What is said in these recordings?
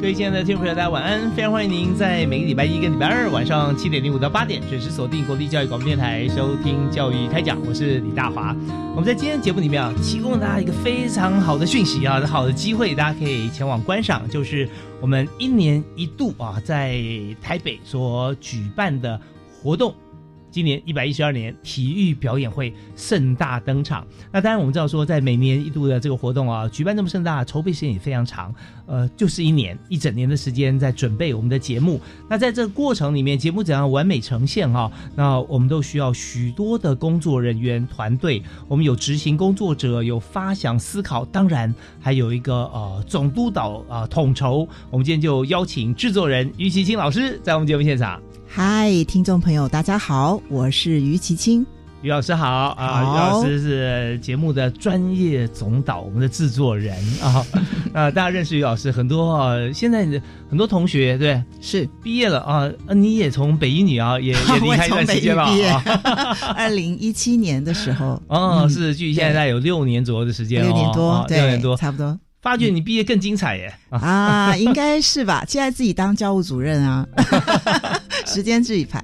各位亲爱的听众朋友，大家晚安！非常欢迎您在每个礼拜一跟礼拜二晚上七点零五到八点准时锁定国立教育广播电台收听《教育开讲》，我是李大华。我们在今天节目里面啊，提供了大家一个非常好的讯息啊，好的机会，大家可以前往观赏，就是我们一年一度啊，在台北所举办的活动。今年一百一十二年体育表演会盛大登场。那当然，我们知道说，在每年一度的这个活动啊，举办这么盛大，筹备时间也非常长。呃，就是一年一整年的时间在准备我们的节目。那在这个过程里面，节目怎样完美呈现哈？那我们都需要许多的工作人员团队。我们有执行工作者，有发想思考，当然还有一个呃总督导啊统筹。我们今天就邀请制作人于其清老师在我们节目现场。嗨，听众朋友，大家好，我是于其清，于老师好啊，于老师是节目的专业总导，我们的制作人啊，啊，大家认识于老师很多啊，现在很多同学对。是。毕业了啊，你也从北医女啊也 也离开一段时间了啊，二零一七年的时候，哦，是距现在有六年左右的时间，六年多，六年多，差不多。发觉你毕业更精彩耶！啊，应该是吧？现在自己当教务主任啊，时间自己排。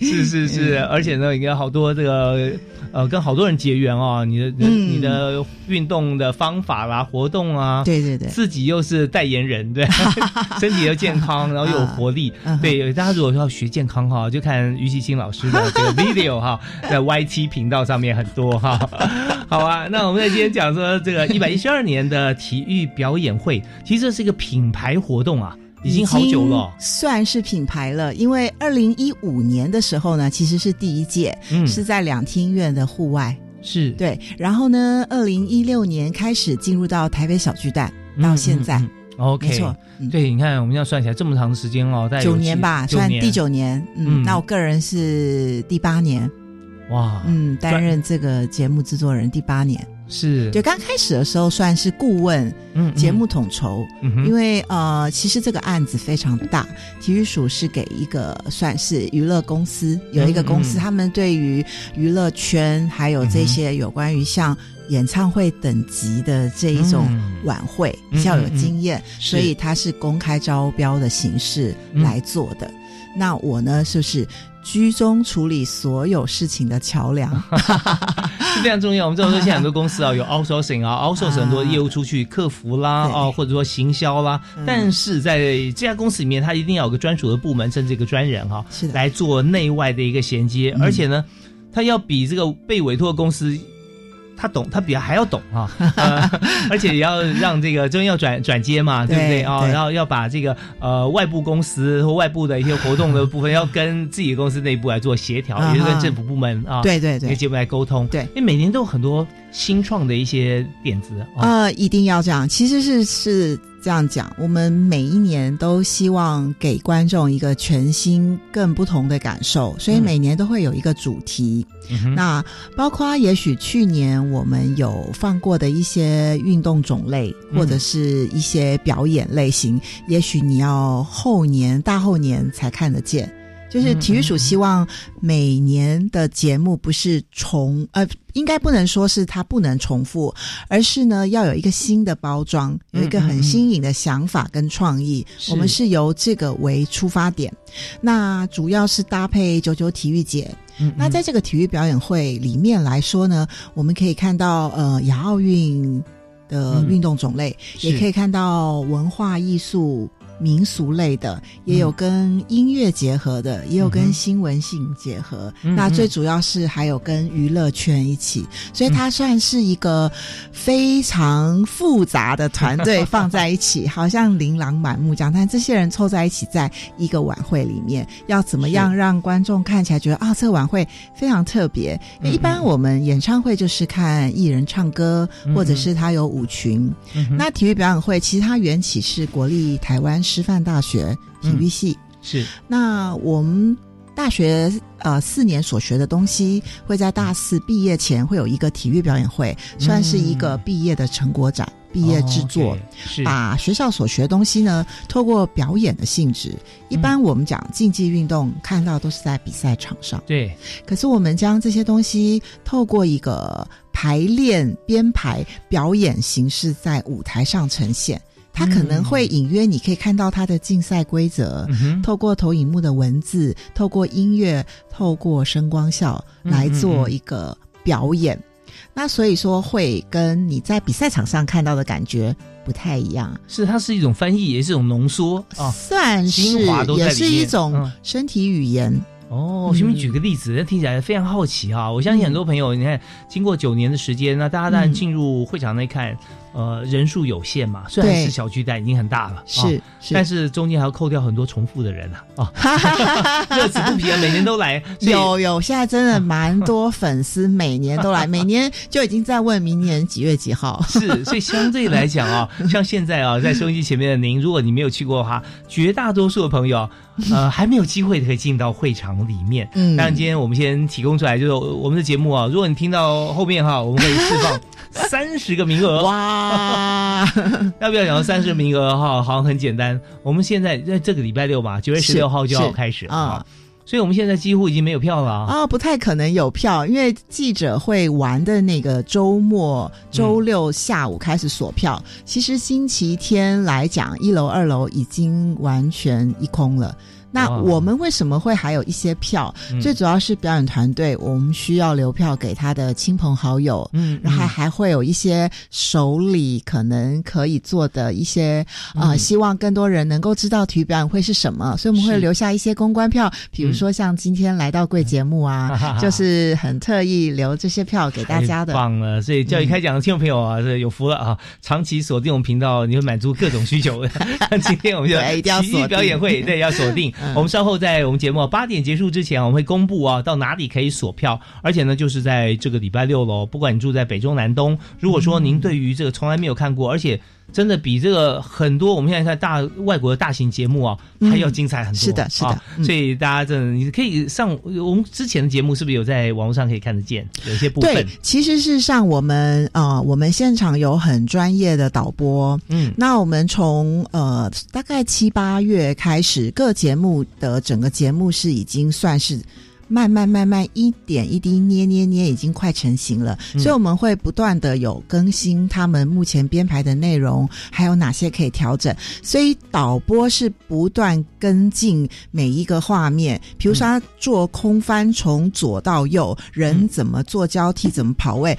是是是，而且呢，应该好多这个。呃，跟好多人结缘哦，你的你的运动的方法啦，活动啊，对对对，自己又是代言人，对，身体又健康，然后又有活力，对，大家如果要学健康哈，就看于其清老师的这个 video 哈，在 YT 频道上面很多哈，好啊，那我们在今天讲说这个一百一十二年的体育表演会，其实这是一个品牌活动啊。已经好久了，算是品牌了。因为二零一五年的时候呢，其实是第一届，嗯是在两厅院的户外，是对。然后呢，二零一六年开始进入到台北小巨蛋，到现在，OK，没错。对，你看我们要算起来这么长的时间哦，在九年吧，算第九年。嗯，那我个人是第八年，哇，嗯，担任这个节目制作人第八年。是。对，刚开始的时候算是顾问，嗯，节目统筹，因为呃，其实这个案子非常大，体育署是给一个算是娱乐公司，有一个公司，他们对于娱乐圈还有这些有关于像演唱会等级的这一种晚会比较有经验，所以他是公开招标的形式来做的。那我呢，就是。居中处理所有事情的桥梁 是非常重要。我们知道说，现在很多公司啊，有 outsourcing 啊，outsourcing 很多业务出去，客服啦，哦，或者说行销啦。但是在这家公司里面，它一定要有个专属的部门，甚至一个专人哈，来做内外的一个衔接。而且呢，他要比这个被委托的公司。他懂，他比还要懂啊，而且也要让这个真要转转接嘛，对不对啊？然后要把这个呃外部公司或外部的一些活动的部分，要跟自己的公司内部来做协调，也是跟政府部门啊，对对对，节目来沟通。对，因为每年都有很多新创的一些点子啊，一定要这样。其实是是。这样讲，我们每一年都希望给观众一个全新、更不同的感受，所以每年都会有一个主题。那包括也许去年我们有放过的一些运动种类，或者是一些表演类型，也许你要后年、大后年才看得见。就是体育署希望每年的节目不是重呃，应该不能说是它不能重复，而是呢要有一个新的包装，有一个很新颖的想法跟创意。我们是由这个为出发点，那主要是搭配九九体育节。那在这个体育表演会里面来说呢，我们可以看到呃亚奥运的运动种类，也可以看到文化艺术。民俗类的，也有跟音乐结合的，也有跟新闻性结合。那最主要是还有跟娱乐圈一起，所以它算是一个非常复杂的团队放在一起，好像琳琅满目这样。但这些人凑在一起，在一个晚会里面，要怎么样让观众看起来觉得啊，这个晚会非常特别？因为一般我们演唱会就是看艺人唱歌，嗯或者是他有舞群。嗯那体育表演会其实它缘起是国立台湾师范大学体育系。是。那我们大学呃四年所学的东西，会在大四毕业前会有一个体育表演会，算是一个毕业的成果展、毕业制作。把学校所学的东西呢，透过表演的性质，一般我们讲竞技运动看到都是在比赛场上，对，可是我们将这些东西透过一个排练、编排、表演形式在舞台上呈现。它可能会隐约，你可以看到它的竞赛规则，嗯，透过投影幕的文字，透过音乐，透过声光效嗯来做一个表演。那所以说，会跟你在比赛场上看到的感觉不太一样，是它是一种翻译，也是一种浓缩啊。算是也是一种嗯身体语言。哦，嗯请你举个例子，那听起来非常好奇哈、我相信很多朋友，你看，经过九年的时间，那大家当然嗯进入会场内看，呃，人数有限嘛，虽然是小巨蛋已经很大了，是但是中间还要扣掉很多重复的人啊，啊，乐此不疲啊，每年都来，有有，现在真的蛮多粉丝每年都来，每年就已经在问明年几月几号。是，所以相对来讲啊，像现在啊，在收音机前面的您，如果你没有去过的话，绝大多数的朋友，呃，还没有机会可以进到会场里面。嗯当然，今天我们先提供出来，就是我们的节目啊，如果你听到后面哈，我们会释放 三十个名额。哇，要不要讲到三十个名额哈？好像很简单。我们现在在这个礼拜六嘛，九月十六号就要开始啊啊，所以我们现在几乎已经没有票了啊。哦，不太可能有票，因为记者会玩的那个周末，周六下午开始锁票。其实星期天来讲，一楼、二楼已经完全一空了。那我们为什么会还有一些票？嗯最主要是表演团队，我们需要留票给他的亲朋好友。嗯然后还还会有一些手里，可能可以做的一些啊，嗯希望更多人能够知道体育表演会是什么，所以我们会留下一些公关票，比如说像今天来到贵节目啊，就是很特意留这些票给大家的。太棒了！所以教育开讲的听众朋友啊，这有福了啊！长期锁定我们频道，你会满足各种需求。今天我们就对一定要体育锁定表演会，对，要锁定。嗯我们稍后在我们节目八点结束之前，我们会公布啊，到哪里可以锁票，而且呢，就是在这个礼拜六喽。不管你住在北中南东，如果说您对于这个从来没有看过，而且真的比这个很多我们现在看大外国的大型节目啊，嗯还要精彩很多。是的是的啊嗯所以大家真的你可以上我们之前的节目，是不是有在网络上可以看得见？有一些部分对，，其实事实上我们呃，我们现场有很专业的导播，嗯那我们从呃大概七八月开始，各节目的整个节目是已经算是。慢慢慢慢一点一滴捏捏捏，已经快成型了。嗯所以我们会不断的有更新他们目前编排的内容，还有哪些可以调整。所以导播是不断跟进每一个画面，比如说他做空翻从左到右，人怎么做交替，怎么跑位。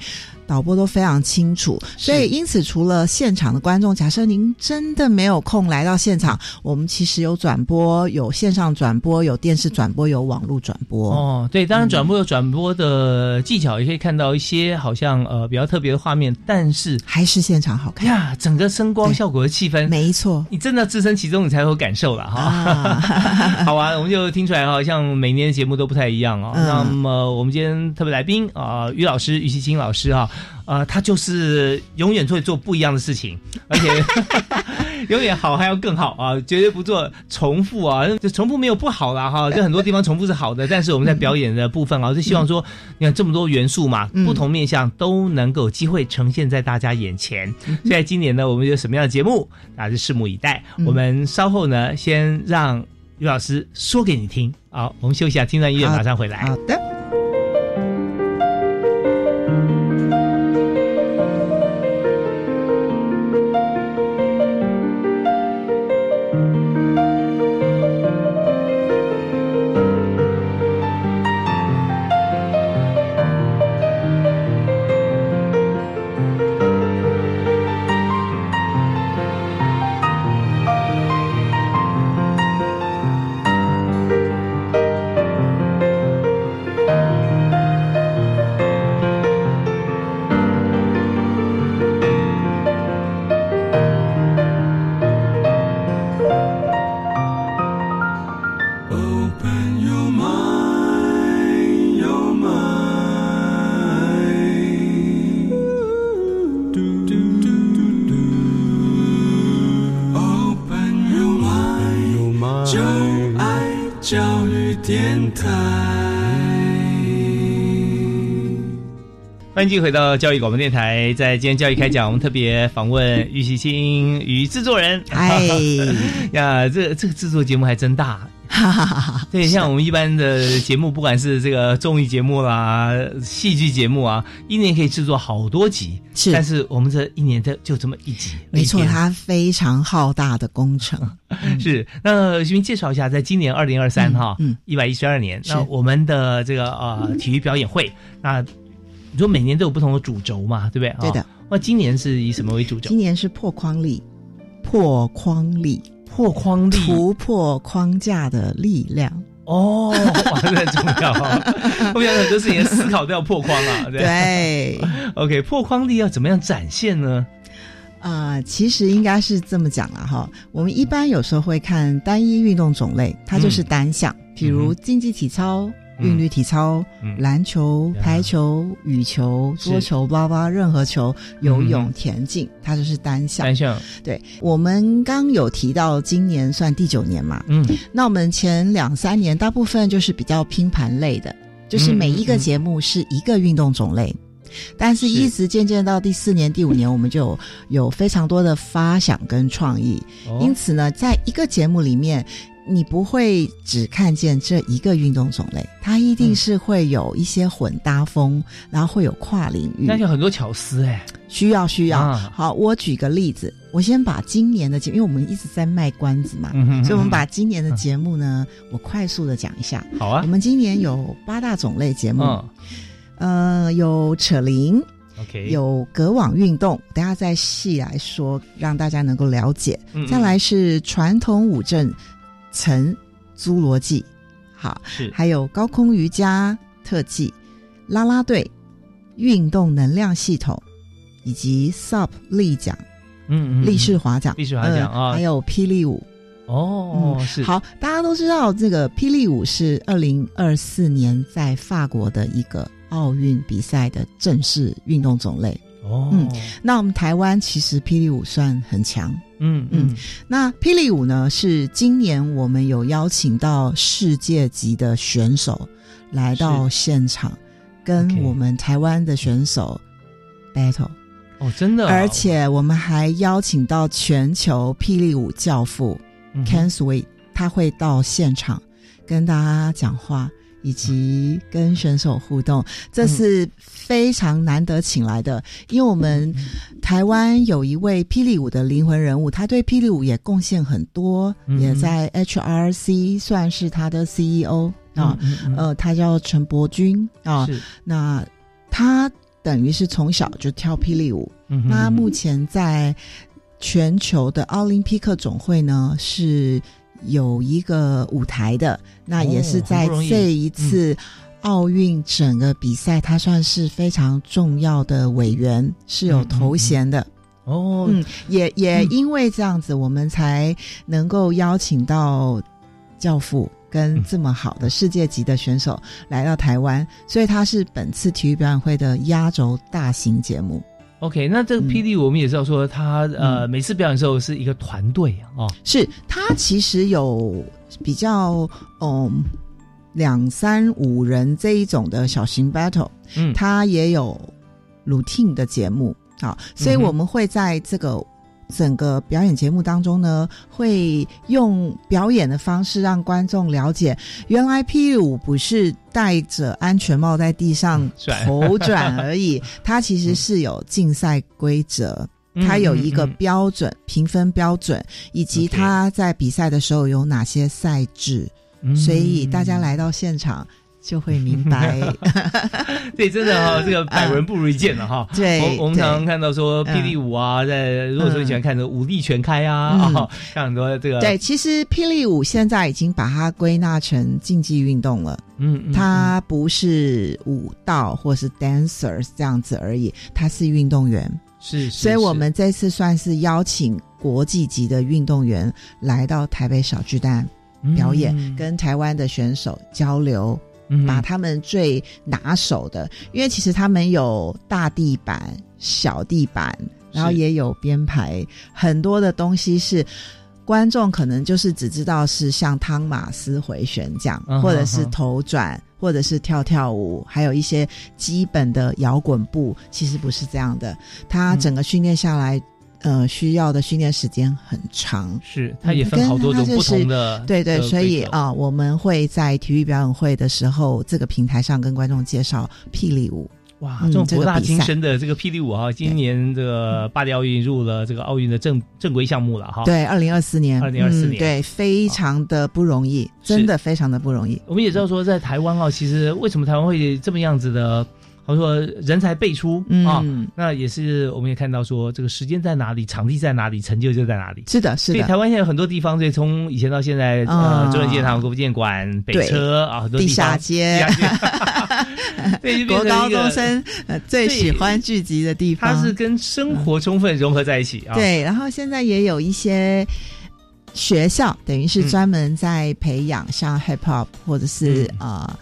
导播都非常清楚，所以因此除了现场的观众，假设您真的没有空来到现场，我们其实有转播，有线上转播，有电视转播，有网络转播。哦，对，当然转播有转播的技巧，也可以看到一些好像呃比较特别的画面，但是还是现场好看，哎呀，整个声光效果的气氛，没错。你真的置身其中，你才有感受了哈。啊，好啊，我们就听出来哈，像每年的节目都不太一样哦。嗯。那么我们今天特别来宾啊、于老师于其清老师啊，呃，他就是永远会做不一样的事情，而且 永远好还要更好啊，绝对不做重复啊。就重复没有不好啦哈，就很多地方重复是好的，但是我们在表演的部分啊，就希望说，你看这么多元素嘛，嗯不同面向都能够有机会呈现在大家眼前。所以在今年呢，我们有什么样的节目，大家就拭目以待。嗯我们稍后呢，先让于老师说给你听。好，我们休息一下，听段音乐，马上回来。好的。电台。欢迎继续回到教育广播电台，在今天教育开讲，我们特别访问玉溪清与制作人。哎 呀，这这个制作节目还真大。哈哈哈哈！对，像我们一般的节目，不管是这个综艺节目啦、戏剧节目啊，一年可以制作好多集。是，但是我们这一年的就这么一集。没错，它非常浩大的工程。是，那徐明介绍一下，在今年二零二三哈，嗯，一百一十二年，那我们的这个呃体育表演会，那。你说每年都有不同的主轴嘛，对不对？对的。那今年是以什么为主轴？今年是破框力，破框力，破框力，突破框架的力量。哦，哇，这很重要。我想很多事情思考都要破框啊。对。OK，破框力要怎么样展现呢？啊，其实应该是这么讲了哈。我们一般有时候会看单一运动种类，它就是单项，比如竞技体操。韵律体操、篮球、排球、羽球、桌球，包包任何球，游泳、田径，它就是单项。单项。对，我们刚有提到，今年算第九年嘛。嗯。那我们前两三年大部分就是比较拼盘类的，就是每一个节目是一个运动种类，但是一直渐渐到第四年、第五年，我们就有非常多的发想跟创意。因此呢，在一个节目里面。你不会只看见这一个运动种类，它一定是会有一些混搭风，然后会有跨领域。那有很多巧思哎，需要需要。好，我举个例子，我先把今年的节，因为我们一直在卖关子嘛，所以我们把今年的节目呢，我快速的讲一下。好啊，我们今年有八大种类节目，呃，有扯铃，OK，有隔网运动，等下再细来说，让大家能够了解。再来是传统舞阵。层侏罗纪，好，是还有高空瑜伽特技、啦啦队、运动能量系统，以及 SUP 立桨，嗯，立式滑桨，立式滑桨啊，还有霹雳舞。哦，是好，大家都知道这个霹雳舞是二零二四年在法国的一个奥运比赛的正式运动种类。哦，嗯，那我们台湾其实霹雳舞算很强。嗯嗯，那霹雳舞呢？是今年我们有邀请到世界级的选手来到现场，跟我们台湾的选手 battle。哦，真的！而且我们还邀请到全球霹雳舞教父 Ken Sweet，他会到现场跟大家讲话。以及跟选手互动，这是非常难得请来的。因为我们台湾有一位霹雳舞的灵魂人物，他对霹雳舞也贡献很多，也在 HRC 算是他的 CEO 啊。呃，他叫陈伯君啊。那他等于是从小就跳霹雳舞。那目前在全球的奥林匹克总会呢是。有一个舞台的，那也是在这一次奥运整个比赛，他算是非常重要的委员，是有头衔的。哦。嗯，也也因为这样子，我们才能够邀请到教父跟这么好的世界级的选手来到台湾，所以他是本次体育表演会的压轴大型节目。OK，那这个霹雳我们也知道说，他呃每次表演的时候是一个团队啊，哦，是他其实有比较嗯两三五人这一种的小型 battle，嗯，他也有 routine 的节目啊，所以我们会在这个。整个表演节目当中呢，会用表演的方式让观众了解，原来 P 舞不是戴着安全帽在地上头转而已，它其实是有竞赛规则，它有一个标准评分标准，以及它在比赛的时候有哪些赛制，所以大家来到现场。就会明白，对，真的哈，这个百闻不如一见了哈。对，我我们常常看到说霹雳舞啊，在如果说你喜欢看的武力全开啊，看很多这个。对，其实霹雳舞现在已经把它归纳成竞技运动了。嗯，它不是舞蹈或是 dancers 这样子而已，它是运动员。是，所以我们这次算是邀请国际级的运动员来到台北小巨蛋表演，跟台湾的选手交流。把他们最拿手的，因为其实他们有大地板、小地板，然后也有编排，很多的东西是观众可能就是只知道是像汤马斯回旋这样，嗯或者是嗯头转，或者是跳跳舞，还有一些基本的摇滚步，其实不是这样的。他嗯。整个训练下来，呃，需要的训练时间很长。是，它也分好多种不它就是同的对对，所以啊、我们会在体育表演会的时候，这个平台上跟观众介绍霹雳舞。哇，嗯这种博大精深的这个霹雳舞哈，今年这个巴黎奥运入了这个奥运的正正规项目了哈。，对，二零二四年，2024嗯年对，非常的不容易，真的非常的不容易。我们也知道说，在台湾啊，其实为什么台湾会这么样子的，好像说人才辈出啊，嗯，那也是我们也看到说，这个时间在哪里，场地在哪里，成就就在哪里。是的，是的，所以台湾现在有很多地方，所以从以前到现在，啊呃，中正纪念堂、国父纪念馆、北对。车啊，很多地地方下街。地下街。对，就变国高中生呃最喜欢聚集的地方。它是跟生活充分融合在一起啊。，对，然后现在也有一些学校，等于是嗯。专门在培养像 hip hop 或者是、嗯。呃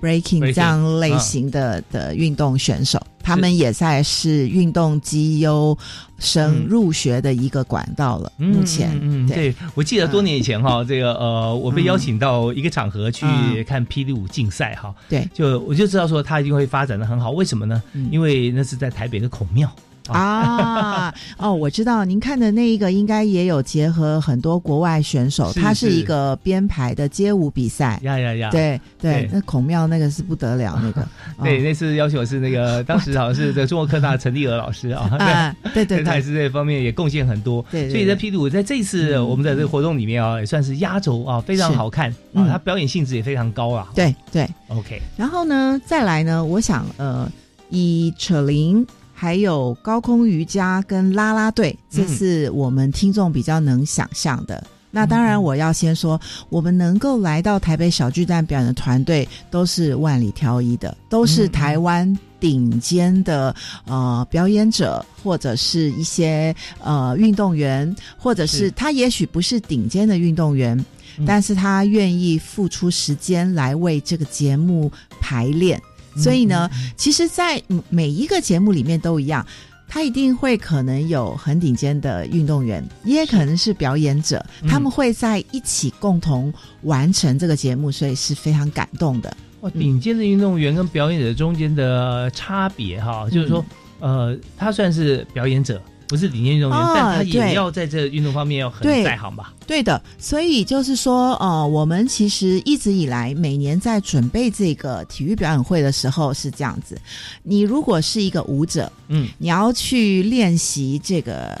breaking 这样类型的、的运动选手，他们也在是运动绩优生嗯入学的一个管道了。目前，嗯，嗯对。对，我记得多年以前哈，这个呃，我被邀请到一个场合去嗯。看霹雳舞竞赛哈，对，就我就知道说他一定会发展的很好，为什么呢？嗯。因为那是在台北的孔庙。啊，哦，我知道您看的那一个应该也有结合很多国外选手，是它是一个编排的街舞比赛。呀呀呀！对对对，那孔庙那个是不得了，那个 对，哦那次邀请我是那个 当时好像是这个中国科大陈立娥老师啊，啊，对对对，他也是这方面也贡献很多。对对所以在对霹雳舞在这次嗯我们的这个活动里面啊，也算是压轴啊，非常好看啊，嗯他表演性质也非常高啊。对对。，OK，然后呢，再来呢，我想呃，以扯铃。还有高空瑜伽跟啦啦队，这嗯是我们听众比较能想象的。那当然，我要先说，我们能够来到台北小巨蛋表演的团队，都是万里挑一的，都是嗯台湾顶尖的呃表演者，或者是一些呃运动员，或者是是他也许不是顶尖的运动员，嗯但是他愿意付出时间来为这个节目排练。所以呢，其实，在嗯每一个节目里面都一样，他一定会可能有很顶尖的运动员，也可能是表演者，嗯他们会在一起共同完成这个节目，所以是非常感动的。哇，顶尖的运动员跟表演者中间的差别哈，就是说，呃，他算是表演者，不是理念运动员，哦但他也要在这运动方面要很在行吧？对的，所以就是说，呃，我们其实一直以来每年在准备这个体育表演会的时候是这样子：你如果是一个舞者，嗯，你要去练习这个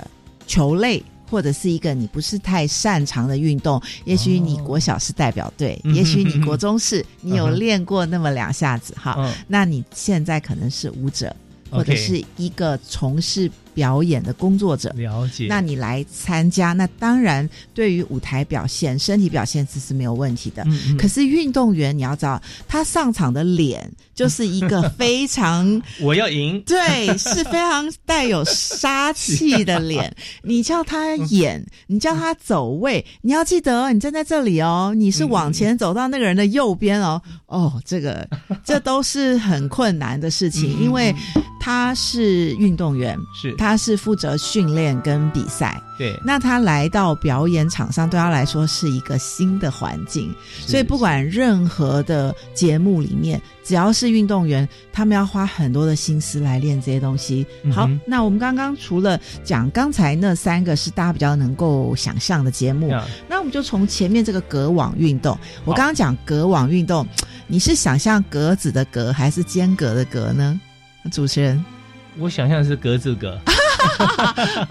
球类。或者是一个你不是太擅长的运动，也许你国小是代表队，嗯也许你国中是，你有 练过那么两下子哈。嗯那你现在可能是舞者，或者是一个从事表演的工作者，了解。那你来参加，那当然对于舞台表现、身体表现这是没有问题的。嗯嗯可是运动员，你要知道，他上场的脸就是一个非常 我要赢，对，是非常带有杀气的脸。你叫他演，你叫他走位，你要记得哦，你站在这里哦，你是往前走到那个人的右边哦。哦，这个这都是很困难的事情，因为他是运动员，是。他是负责训练跟比赛。对，那他来到表演场上，对他来说是一个新的环境，所以不管任何的节目里面，只要是运动员，他们要花很多的心思来练这些东西。好那我们刚刚除了讲刚才那三个是大家比较能够想象的节目，呀那我们就从前面这个隔网运动，我刚刚讲隔网运动，你是想象格子的格还是间隔的隔呢？主持人，我想象是格子格，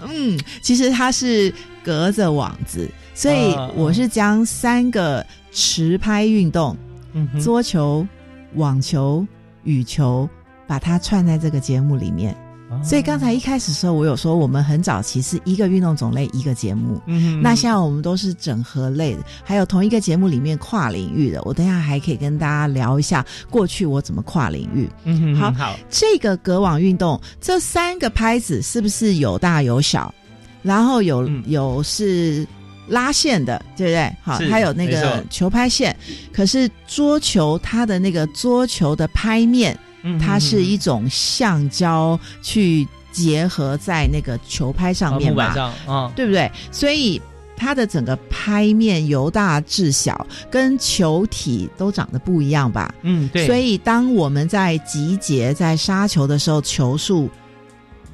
嗯，其实它是隔着网子，所以啊我是将三个持拍运动嗯桌球、网球、羽球，把它串在这个节目里面。哦所以刚才一开始的时候，我有说我们很早期是一个运动种类一个节目。嗯那现在我们都是整合类的，还有同一个节目里面跨领域的。我等一下还可以跟大家聊一下过去我怎么跨领域。嗯哼好好，这个隔网运动，这三个拍子是不是有大有小？然后有、嗯有是拉线的，对不对？好，是它有那个球拍线。可是桌球它的那个桌球的拍面，嗯它是一种橡胶去结合在那个球拍上面嘛啊木板，上啊，对不对？所以它的整个拍面由大至小，跟球体都长得不一样吧？嗯，对。所以当我们在集结在杀球的时候，球数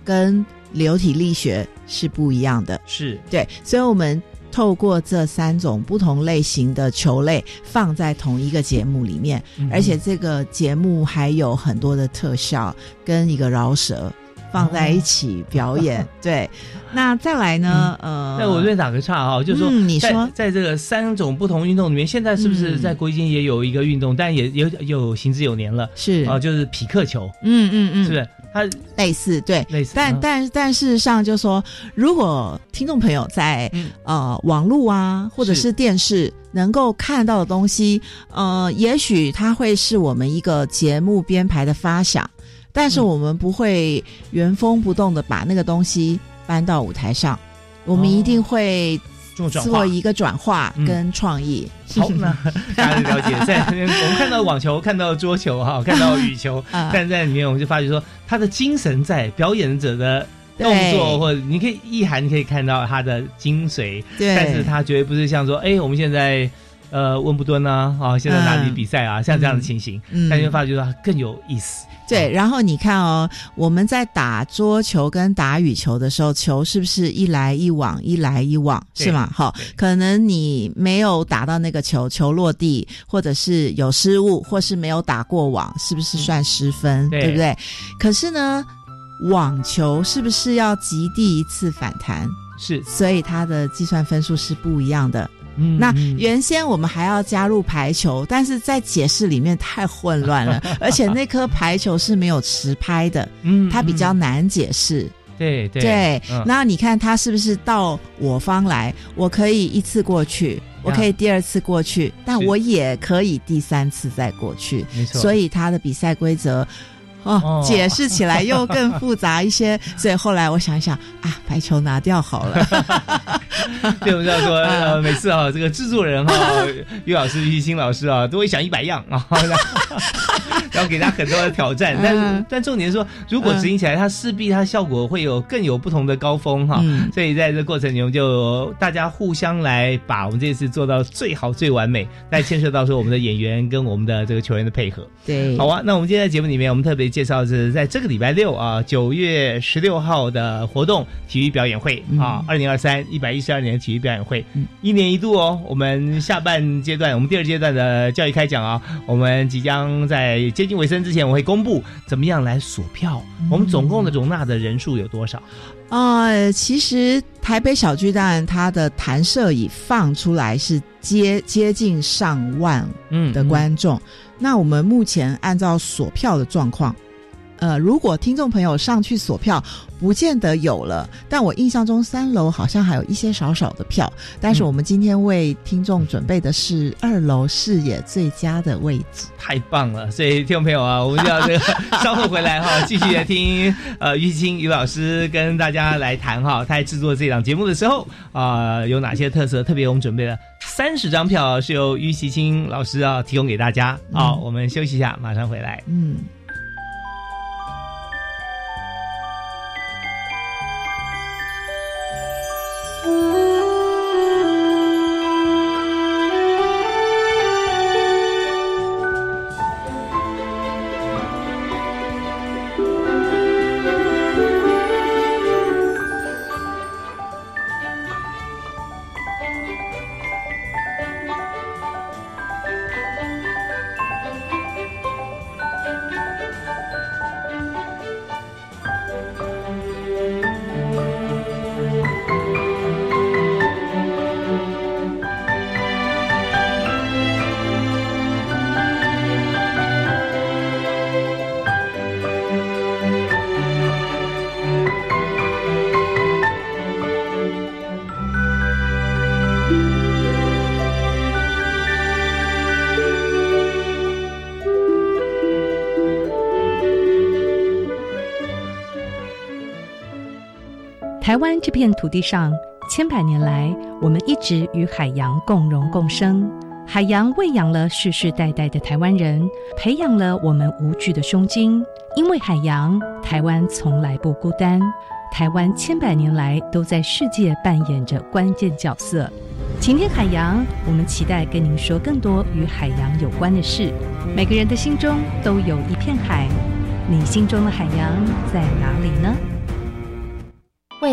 跟流体力学是不一样的。是对，所以我们透过这三种不同类型的球类放在同一个节目里面，嗯而且这个节目还有很多的特效跟一个饶舌。放在一起表演，对。那再来呢？呃，那我这边打个岔哈，就是说，嗯你说在这个三种不同运动里面，现在是不是嗯在国际间也有一个运动，但也有有行之有年了是啊，就是匹克球，嗯嗯嗯，是不是？它类似对，类似，但嗯。但但事实上，就说如果听众朋友在、嗯。呃网络啊，或者是是。电视能够看到的东西，呃，也许它会是我们一个节目编排的发想，但是嗯。我们不会原封不动的把那个东西搬到舞台上，我们一定会做。一个转化嗯跟创意。好，那 大家了解，在我们看到网球，看到桌球哈，看到羽球，啊但在里面我们就发觉说，他的精神在表演者的动作，或者你可以意涵，你可以看到他的精髓，对，但是他绝对不是像说，哎，我们现在呃温布顿啊，啊，现在哪里比赛啊，像这样的情形，嗯但你会发觉到它更有意思。对，然后你看哦，我们在打桌球跟打羽球的时候，球是不是一来一往，一来一往，是吗？好，可能你没有打到那个球，球落地，或者是有失误，或是没有打过网，是不是算失分？对对不对？可是呢，网球是不是要极地一次反弹？是，所以它的计算分数是不一样的。那原先我们还要加入排球，但是在解释里面太混乱了，而且那颗排球是没有持拍的，嗯它比较嗯难解释。对对对，嗯那你看它是不是到我方来，我可以一次过去，我可以第二次过去，但我也可以第三次再过去。没错，所以它的比赛规则。哦哦，解释起来又更复杂一些，所以后来我想一想啊，排球拿掉好了。对，我们要说，嗯呃，每次啊，这个制作人哈，于老师、于新老师啊，都会想一百样啊，然后给他很多的挑战。但但重点是说，如果执行起来，它势必它效果会有更有不同的高峰哈。嗯所以在这过程中，就大家互相来把我们这次做到最好、最完美，但牵涉到说我们的演员跟我们的这个球员的配合。对，好啊，那我们今天在节目里面，我们特别介绍的是在这个礼拜六啊，九月十六号的活动体育表演会啊，二零二三一百一十二年体育表演会，嗯一年一度哦。我们下半阶段，我们第二阶段的教育开讲啊，我们即将在接近尾声之前，我会公布怎么样来锁票，我们总共的容纳的人数有多少？呃，其实台北小巨蛋它的弹射椅放出来是接接近上万嗯的观众。那我们目前按照锁票的状况，呃，如果听众朋友上去索票，不见得有了，但我印象中三楼好像还有一些少少的票。但是嗯我们今天为听众准备的是二楼视野最佳的位置。太棒了！所以听众朋友啊，我们就要这个稍后回来哈，继续来听呃于青于老师跟大家来谈哈，他在制作这档节目的时候啊、有哪些特色？特别我们准备了三十张票是由于其清老师啊提供给大家。好、嗯我们休息一下，马上回来。嗯。台湾这片土地上，千百年来，我们一直与海洋共荣共生。海洋喂养了世世代代的台湾人，培养了我们无惧的胸襟。因为海洋，台湾从来不孤单。台湾千百年来都在世界扮演着关键角色。晴天海洋，我们期待跟您说更多与海洋有关的事。每个人的心中都有一片海，你心中的海洋在哪里呢？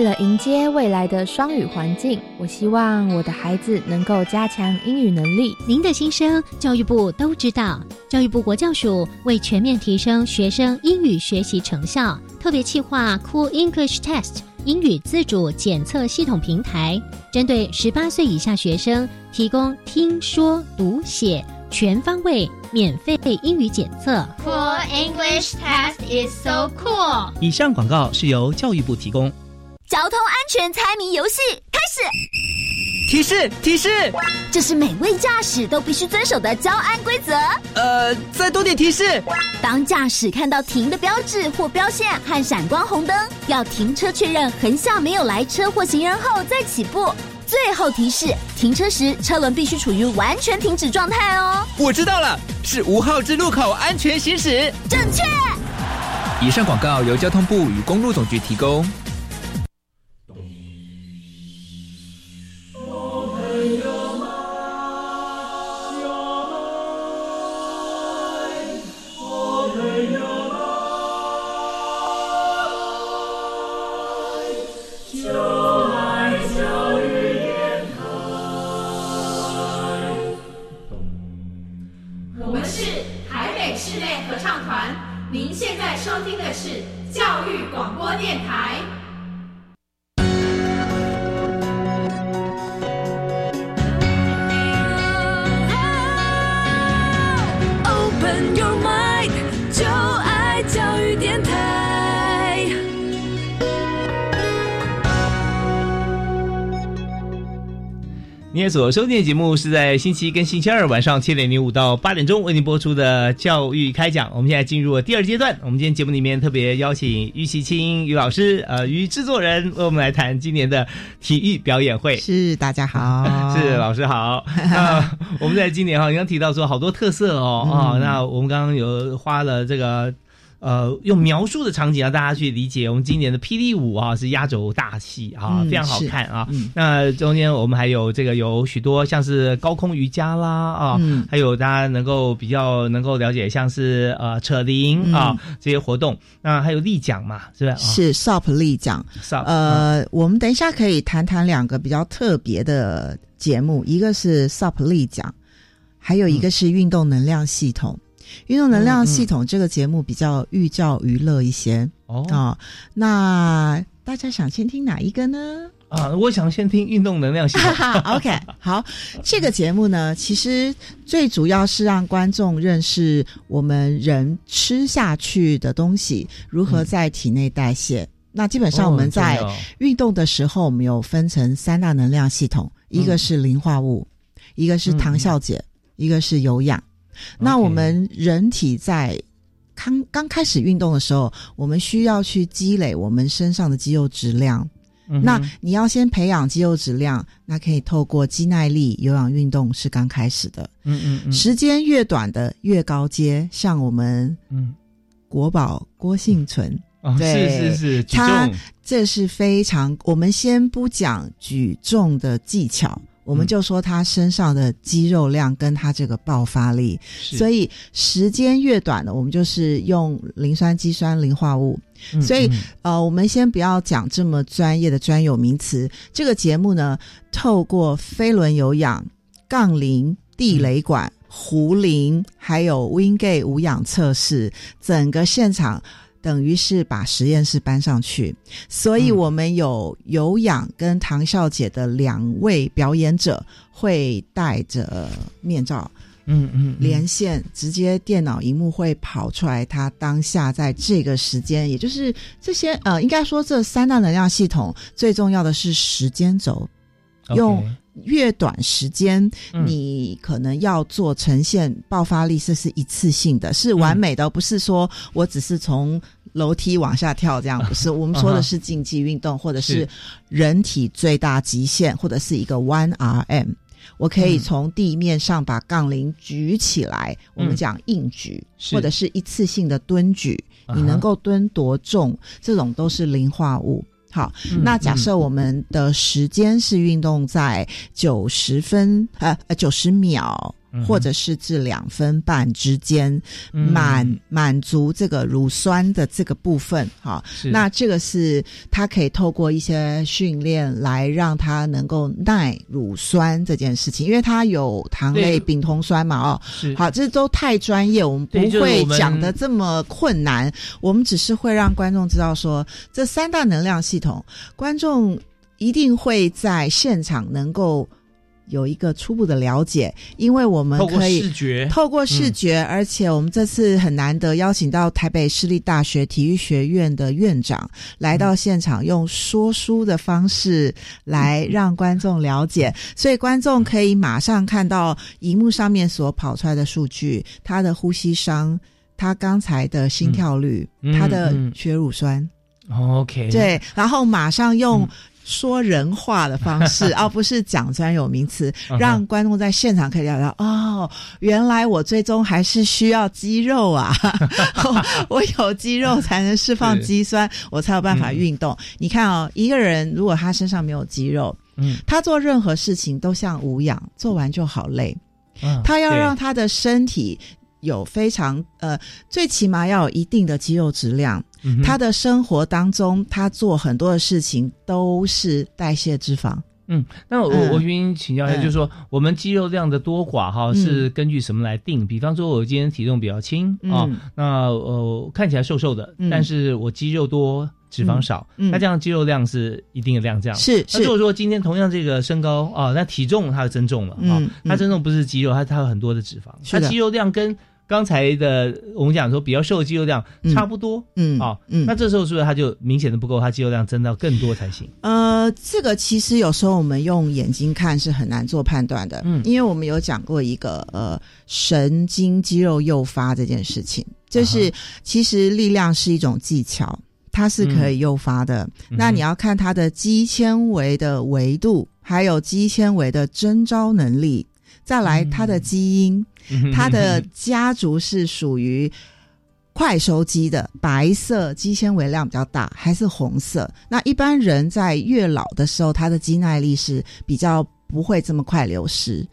为了迎接未来的双语环境，我希望我的孩子能够加强英语能力。您的心声，教育部都知道。教育部国教署为全面提升学生英语学习成效，特别企划 Cool English Test 英语自主检测系统平台，针对十八岁以下学生提供听说读写全方位免费英语检测。Cool English Test is so cool。以上广告是由教育部提供。交通安全猜谜游戏开始。提示提示，这是每位驾驶都必须遵守的交安规则。呃，再多点提示。当驾驶看到停的标志或标线和闪光红灯，要停车确认横向没有来车或行人后再起步。最后提示：停车时车轮必须处于完全停止状态哦。我知道了，是五号之路口安全行驶。正确。以上广告由交通部与公路总局提供。你也所收听的节目是在星期一跟星期二晚上七点零五到八点钟为您播出的教育开讲。我们现在进入了第二阶段，我们今天节目里面特别邀请于其清于老师，呃，于制作人为我们来谈今年的体育表演会。是，大家好，是老师好。那 我们在今年哈，你刚提到说好多特色哦啊、嗯那我们刚刚有花了这个。呃，用描述的场景让大家去理解，我们今年的霹雳舞啊是压轴大戏啊，嗯非常好看啊。嗯那中间我们还有这个有许多像是高空瑜伽啦啊，嗯还有大家能够比较能够了解像是呃扯铃啊、这些活动。那还有立奖嘛，是吧？啊是 SOP 立奖。SOP 呃，我们等一下可以谈谈两个比较特别的节目，一个是 SOP 立奖，还有一个是运动能量系统。运动能量系统这个节目比较寓教于乐一些哦啊、那大家想先听哪一个呢？啊，我想先听运动能量系统。哈哈，OK，好，这个节目呢，其实最主要是让观众认识我们人吃下去的东西如何在体内代谢。那基本上我们在运动的时候，我们有分成三大能量系统，一个是磷化物，一个是糖酵解，一个是有氧。那我们人体在刚刚开始运动的时候，我们需要去积累我们身上的肌肉质量。嗯那你要先培养肌肉质量，那可以透过肌耐力、有氧运动是刚开始的。嗯嗯嗯，时间越短的越高阶，像我们嗯国宝郭幸存。哦对，是是是举他重这是非常。我们先不讲举重的技巧，我嗯们就说他身上的肌肉量跟他这个爆发力。所以时间越短的，我们就是用磷酸肌酸磷化物。嗯所以嗯呃，我们先不要讲这么专业的专有名词。这个节目呢，透过飞轮有氧、杠铃、地雷管、壶铃，还有 Wingate 无氧测试，整个现场。等于是把实验室搬上去，所以我们有有氧跟唐笑姐的两位表演者会戴着面罩，嗯嗯，连线，直接电脑荧幕会跑出来，他当下在这个时间，也就是这些呃，应该说这三大能量系统最重要的是时间轴，用越短时间，嗯。你可能要做呈现爆发力，这是一次性的，是完美的，不是说我只是从楼梯往下跳这样，不是。我们说的是竞技运动，或者是。是人体最大极限，或者是一个 one RM。我可以从地面上把杠铃举起来，我们讲硬举，或者是一次性的蹲举，你能够蹲多重，这种都是磷化物。好，那假设我们的时间是运动在九十分呃呃九十秒。或者是至两分半之间，满满足这个乳酸的这个部分，哈，那这个是它可以透过一些训练来让它能够耐乳酸这件事情，因为它有糖类丙酮酸嘛，哦，好，这都太专业，我们不会讲的这么困难，我们只是会让观众知道说这三大能量系统，观众一定会在现场能够。有一个初步的了解，因为我们可以透过视觉，而且我们这次很难得邀请到台北市立大学体育学院的院长来到现场，用说书的方式来让观众了解，所以观众可以马上看到荧幕上面所跑出来的数据，他的呼吸商，他刚才的心跳率，他的血乳酸，OK，对，然后马上用。说人话的方式，而不是讲专有名词，让观众在现场可以聊聊。哦，原来我最终还是需要肌肉啊！我有肌肉才能释放肌酸，我才有办法运动。你看哦，一个人如果他身上没有肌肉，嗯，他做任何事情都像无氧，做完就好累。嗯他要让他的身体。有非常呃，最起码要有一定的肌肉质量。他的生活当中，他做很多的事情都是代谢脂肪。嗯，那我我跟您请教一下，就是说我们肌肉量的多寡哈，是根据什么来定？比方说，我今天体重比较轻啊，那呃看起来瘦瘦的，但是我肌肉多，脂肪少，那这样肌肉量是一定的量，这样。是。那如果说今天同样这个身高啊，那体重它增重了啊，它增重不是肌肉，它它有很多的脂肪，它肌肉量跟刚才的我们讲说比较瘦的肌肉量差不多，嗯啊，嗯，那这时候是不是它就明显的不够，它肌肉量增到更多才行？呃，这个其实有时候我们用眼睛看是很难做判断的，嗯，因为我们有讲过一个呃神经肌肉诱发这件事情，就是其实力量是一种技巧，它是可以诱发的。那你要看它的肌纤维的维度，还有肌纤维的征召能力。再来，它的基因，它的家族是属于快收肌的，白色肌纤维量比较大，还是红色？那一般人在越老的时候，他的肌耐力是比较不会这么快流失。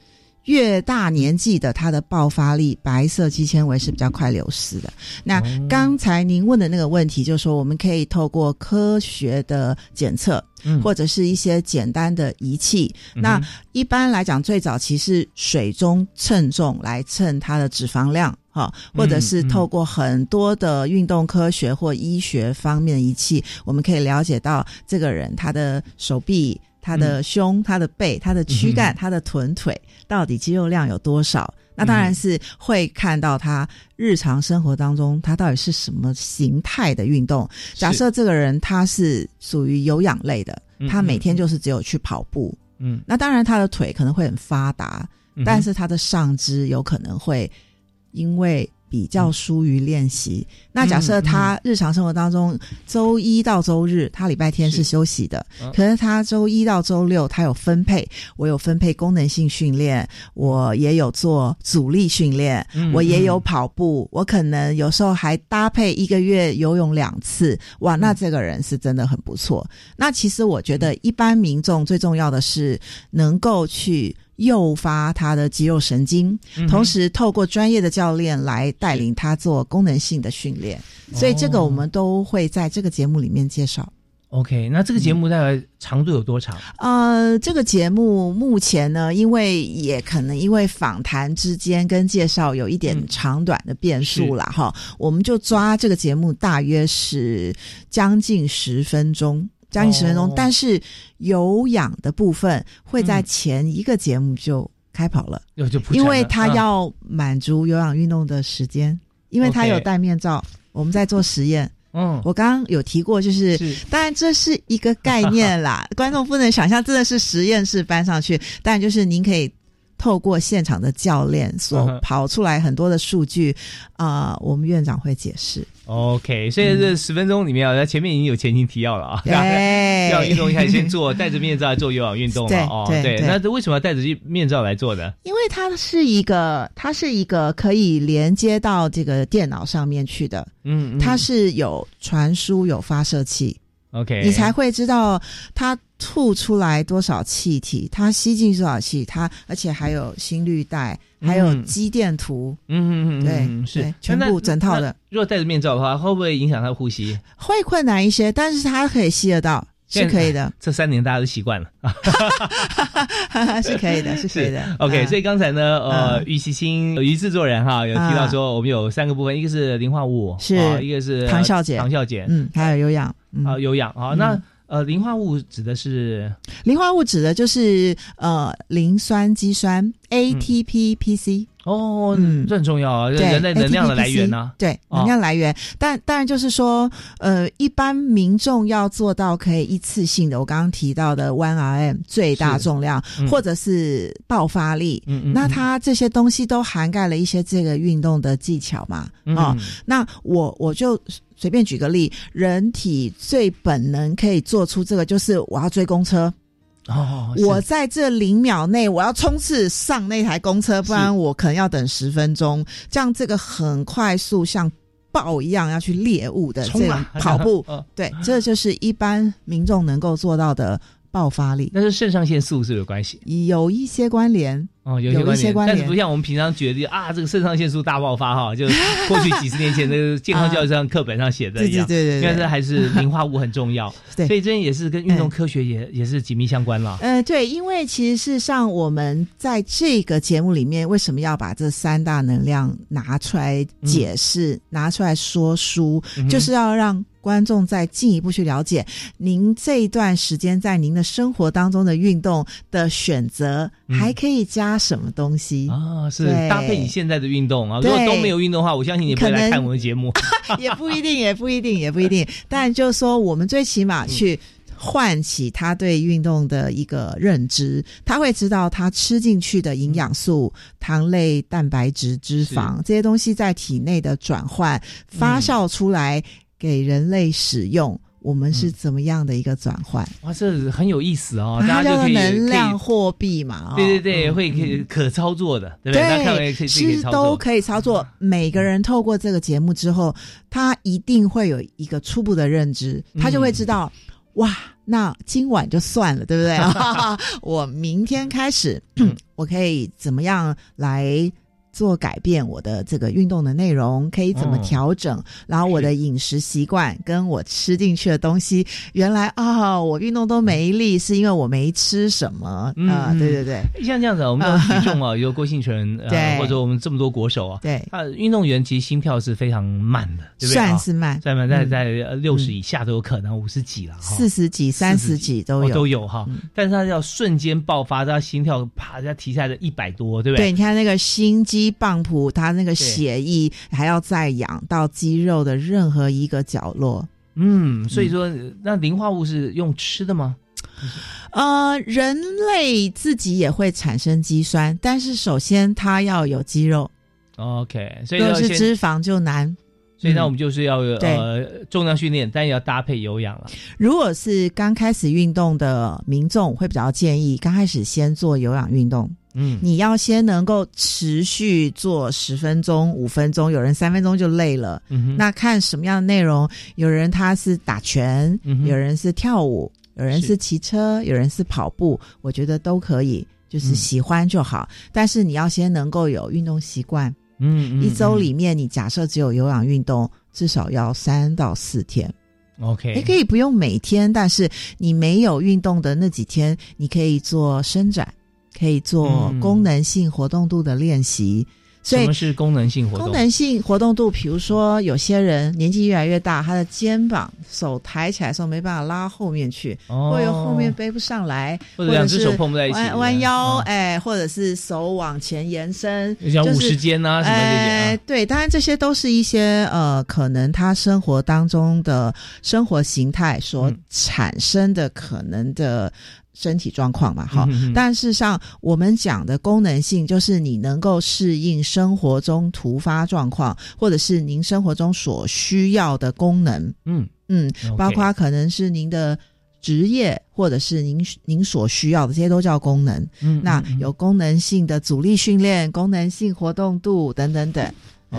越大年纪的，它的爆发力，白色肌纤维是比较快流失的。那刚才您问的那个问题，就是说我们可以透过科学的检测，或者是一些简单的仪器。那一般来讲，最早其实水中称重来称它的脂肪量，哈，或者是透过很多的运动科学或医学方面的仪器，我们可以了解到这个人他的手臂。他的胸、他的背、他的躯干、他的臀腿，到底肌肉量有多少？那当然是会看到他日常生活当中，他到底是什么形态的运动。假设这个人他是属于有氧类的，他每天就是只有去跑步，嗯，那当然他的腿可能会很发达，但是他的上肢有可能会因为。比较疏于练习。那假设他日常生活当中，周一到周日他礼拜天是休息的，可是他周一到周六他有分配，我有分配功能性训练，我也有做阻力训练，我也有跑步，我可能有时候还搭配一个月游泳两次。哇，那这个人是真的很不错。那其实我觉得一般民众最重要的是能够去。诱发他的肌肉神经，同时透过专业的教练来带领他做功能性的训练，所以这个我们都会在这个节目里面介绍。OK，那这个节目大概长度有多长？呃，这个节目目前呢，因为也可能因为访谈之间跟介绍有一点长短的变数了哈，我们就抓这个节目大约是将近十分钟。将近十分钟，但是有氧的部分会在前一个节目就开跑了，因为它要满足有氧运动的时间，因为它有戴面罩，我们在做实验。嗯，我刚刚有提过，就是当然这是一个概念啦，观众不能想象真的是实验室搬上去，当然就是您可以。透过现场的教练所跑出来很多的数据啊，我们院长会解释。OK，所以这十分钟里面啊，在前面已经有前情提要了啊。对，要运动一开始先做戴着面罩来做有氧运动了哦。对，那为什么要戴着面罩来做呢？因为它是一个，它是一个可以连接到这个电脑上面去的。嗯，它是有传输、有发射器。OK，你才会知道它吐出来多少气体，它吸进多少气，它而且还有心率带，还有肌电图。嗯嗯嗯，对，是全部整套的。如果戴着面罩的话，会不会影响他呼吸？会困难一些，但是它可以吸得到，是可以的。这三年大家都习惯了，是可以的，是可以的。OK，所以刚才呢，呃，于其清于制作人哈有提到说，我们有三个部分，一个是磷化物，是一个是唐小姐，唐小姐，嗯，还有有氧。啊，有氧啊，那呃，磷化物指的是？磷化物指的就是呃，磷酸肌酸 ATPPC 哦，嗯，这很重要啊，人类能量的来源呢，对，能量来源。但当然就是说，呃，一般民众要做到可以一次性的，我刚刚提到的 one RM 最大重量，或者是爆发力，嗯那它这些东西都涵盖了一些这个运动的技巧嘛，哦，那我我就。随便举个例，人体最本能可以做出这个，就是我要追公车。哦，我在这零秒内我要冲刺上那台公车，不然我可能要等十分钟。这样这个很快速，像豹一样要去猎物的这种跑步，对，这就是一般民众能够做到的爆发力。那是肾上腺素是有关系，有一些关联。哦，有一些关联，但是不像我们平常觉得啊，这个肾上腺素大爆发哈，就过去几十年前那个 健康教育上课本上写的一样，对对对，因为这还是磷化物很重要，对，所以这也是跟运动科学也也是紧密相关了。呃，对，因为其实事实上我们在这个节目里面为什么要把这三大能量拿出来解释、拿出来说书，就是要让观众再进一步去了解您这一段时间在您的生活当中的运动的选择，还可以加。什么东西啊？是搭配你现在的运动啊？如果都没有运动的话，我相信你不会来看我们的节目。也不一定，也不一定，也不一定。但就是说，我们最起码去唤起他对运动的一个认知，他会知道他吃进去的营养素、糖类、蛋白质、脂肪这些东西在体内的转换、发酵出来给人类使用。我们是怎么样的一个转换？哇，这很有意思哦！大家就可以能量货币嘛，对对对，会可以可操作的，对不对？对，是都可以操作。每个人透过这个节目之后，他一定会有一个初步的认知，他就会知道，哇，那今晚就算了，对不对？我明天开始，我可以怎么样来？做改变我的这个运动的内容可以怎么调整？然后我的饮食习惯跟我吃进去的东西，原来啊，我运动都没力，是因为我没吃什么啊？对对对，像这样子，我们的体重啊，有郭信成，对，或者我们这么多国手啊，对，他运动员其实心跳是非常慢的，对不对？算是慢，算慢，在在六十以下都有可能，五十几了，四十几、三十几都有都有哈。但是他要瞬间爆发，他心跳啪，一下提下来一百多，对不对？对，你看那个心肌。棒谱，它那个血液还要再养到肌肉的任何一个角落。嗯，所以说，那磷化物是用吃的吗？呃，人类自己也会产生肌酸，但是首先它要有肌肉。OK，所以要是脂肪就难。所以那我们就是要呃重量训练，但也要搭配有氧了。如果是刚开始运动的民众，会比较建议刚开始先做有氧运动。嗯，你要先能够持续做十分钟、五分钟，有人三分钟就累了。嗯那看什么样的内容？有人他是打拳，有人是跳舞，有人是骑车，有人是跑步，我觉得都可以，就是喜欢就好。但是你要先能够有运动习惯。嗯，一周里面你假设只有有氧运动，至少要三到四天。OK，你可以不用每天，但是你没有运动的那几天，你可以做伸展。可以做功能性活动度的练习，所以什么是功能性活动？功能性活动度，比如说有些人年纪越来越大，他的肩膀手抬起来的时候没办法拉后面去，或者后面背不上来，或者两只手碰不在一起，弯腰，哎，或者是手往前延伸，像五十肩啊什么这些。对，当然这些都是一些呃，可能他生活当中的生活形态所产生的可能的。身体状况嘛，哈。但事实上，我们讲的功能性，就是你能够适应生活中突发状况，或者是您生活中所需要的功能。嗯嗯，包括可能是您的职业，或者是您您所需要的，这些都叫功能。嗯，那有功能性的阻力训练、功能性活动度等等等，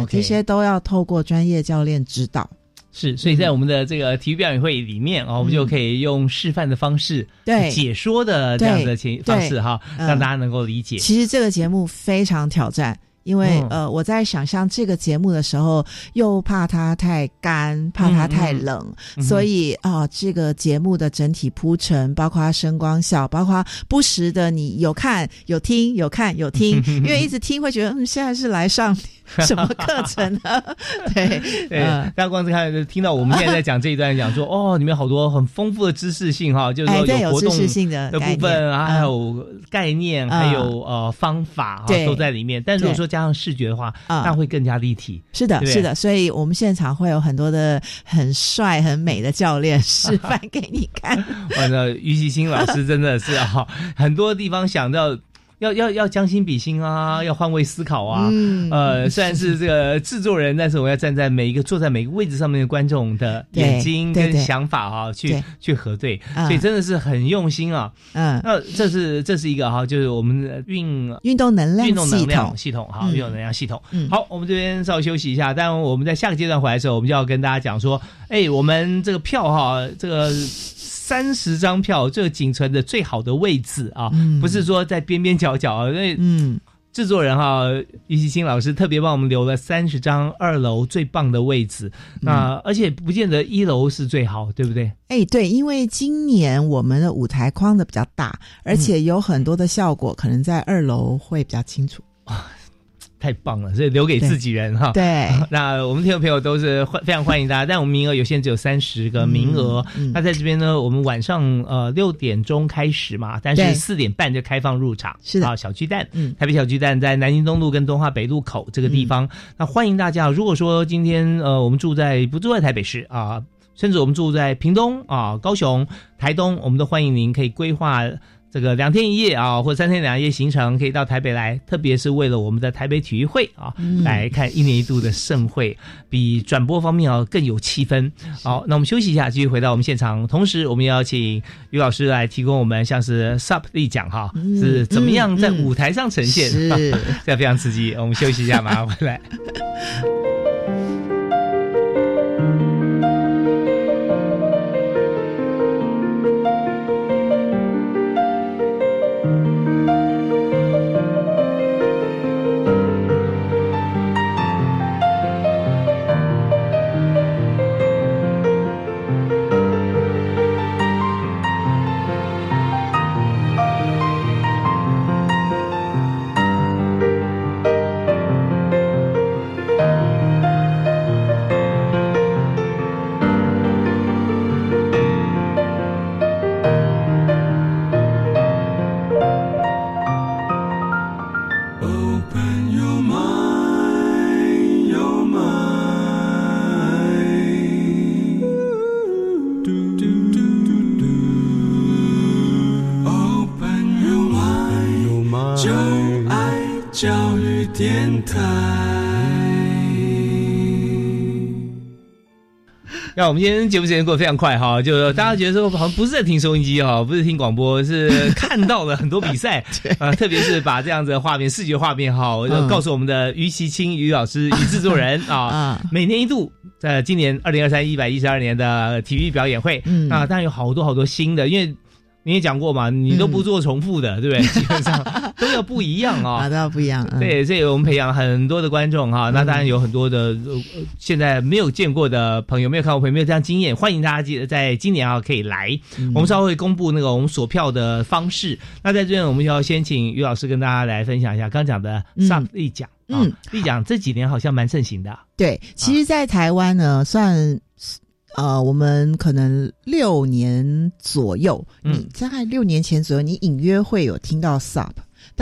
这些都要透过专业教练指导。是，所以在我们的这个体育表演会里面啊，我们就可以用示范的方式、对。解说的这样的情方式哈，让大家能够理解。其实这个节目非常挑战。因为呃，我在想象这个节目的时候，又怕它太干，怕它太冷，所以啊，这个节目的整体铺陈，包括声光效，包括不时的你有看有听有看有听，因为一直听会觉得嗯，现在是来上 什么课程呢？对 对，大家光是看听到我们现在在讲这一段，讲说哦，里面好多很丰富的知识性哈，就是说有活动的部分啊，还有概念，还有呃方法哈，都在里面。但如果说加上视觉的话，那会更加立体。是的，是的，所以我们现场会有很多的很帅、很美的教练 示范给你看。完了，于其新老师真的是啊，很多地方想到。要要要将心比心啊，要换位思考啊。嗯呃，虽然是这个制作人，但是我要站在每一个坐在每个位置上面的观众的眼睛跟想法啊，去去核对，所以真的是很用心啊。嗯，那这是这是一个哈，就是我们的运运动能量运动能量系统哈，运动能量系统。好，我们这边稍微休息一下，但我们在下个阶段回来的时候，我们就要跟大家讲说，哎，我们这个票哈，这个。三十张票，这个仅存的最好的位置啊，不是说在边边角角啊，因为嗯，制作人哈于其新老师特别帮我们留了三十张二楼最棒的位置，那而且不见得一楼是最好，对不对？哎，对，因为今年我们的舞台框的比较大，而且有很多的效果，可能在二楼会比较清楚。啊。太棒了，所以留给自己人哈。对，那我们听众朋友都是欢非常欢迎大家，但我们名额有限，只有三十个名额。那在这边呢，我们晚上呃六点钟开始嘛，但是四点半就开放入场。是的，小巨蛋，嗯，台北小巨蛋在南京东路跟东华北路口这个地方。那欢迎大家，如果说今天呃我们住在不住在台北市啊，甚至我们住在屏东啊、高雄、台东，我们都欢迎您可以规划。这个两天一夜啊，或三天两夜行程，可以到台北来，特别是为了我们的台北体育会啊，来看一年一度的盛会，比转播方面啊更有气氛。好，那我们休息一下，继续回到我们现场。同时，我们要请于老师来提供我们像是 SUP 例讲哈，是怎么样在舞台上呈现，这非常刺激。我们休息一下，马上回来。那我们今天节目时间过得非常快哈，就大家觉得说好像不是在听收音机哈，不是听广播，是看到了很多比赛 啊，特别是把这样子的画面、视觉画面哈，告诉我们的于其清于老师、于制作人 啊，每年一度在今年二零二三一百一十二年的体育表演会啊，当然有好多好多新的，因为。你也讲过嘛，你都不做重复的，对不对？基本上都要不一样啊，都要不一样。对，所以我们培养很多的观众哈，那当然有很多的现在没有见过的朋友，没有看过朋友，没有这样经验，欢迎大家记得在今年啊可以来。我们稍后会公布那个我们锁票的方式。那在这边，我们要先请于老师跟大家来分享一下刚讲的上一讲。嗯，立讲这几年好像蛮盛行的。对，其实，在台湾呢，算。呃，我们可能六年左右，你大概六年前左右，你隐约会有听到 SUP，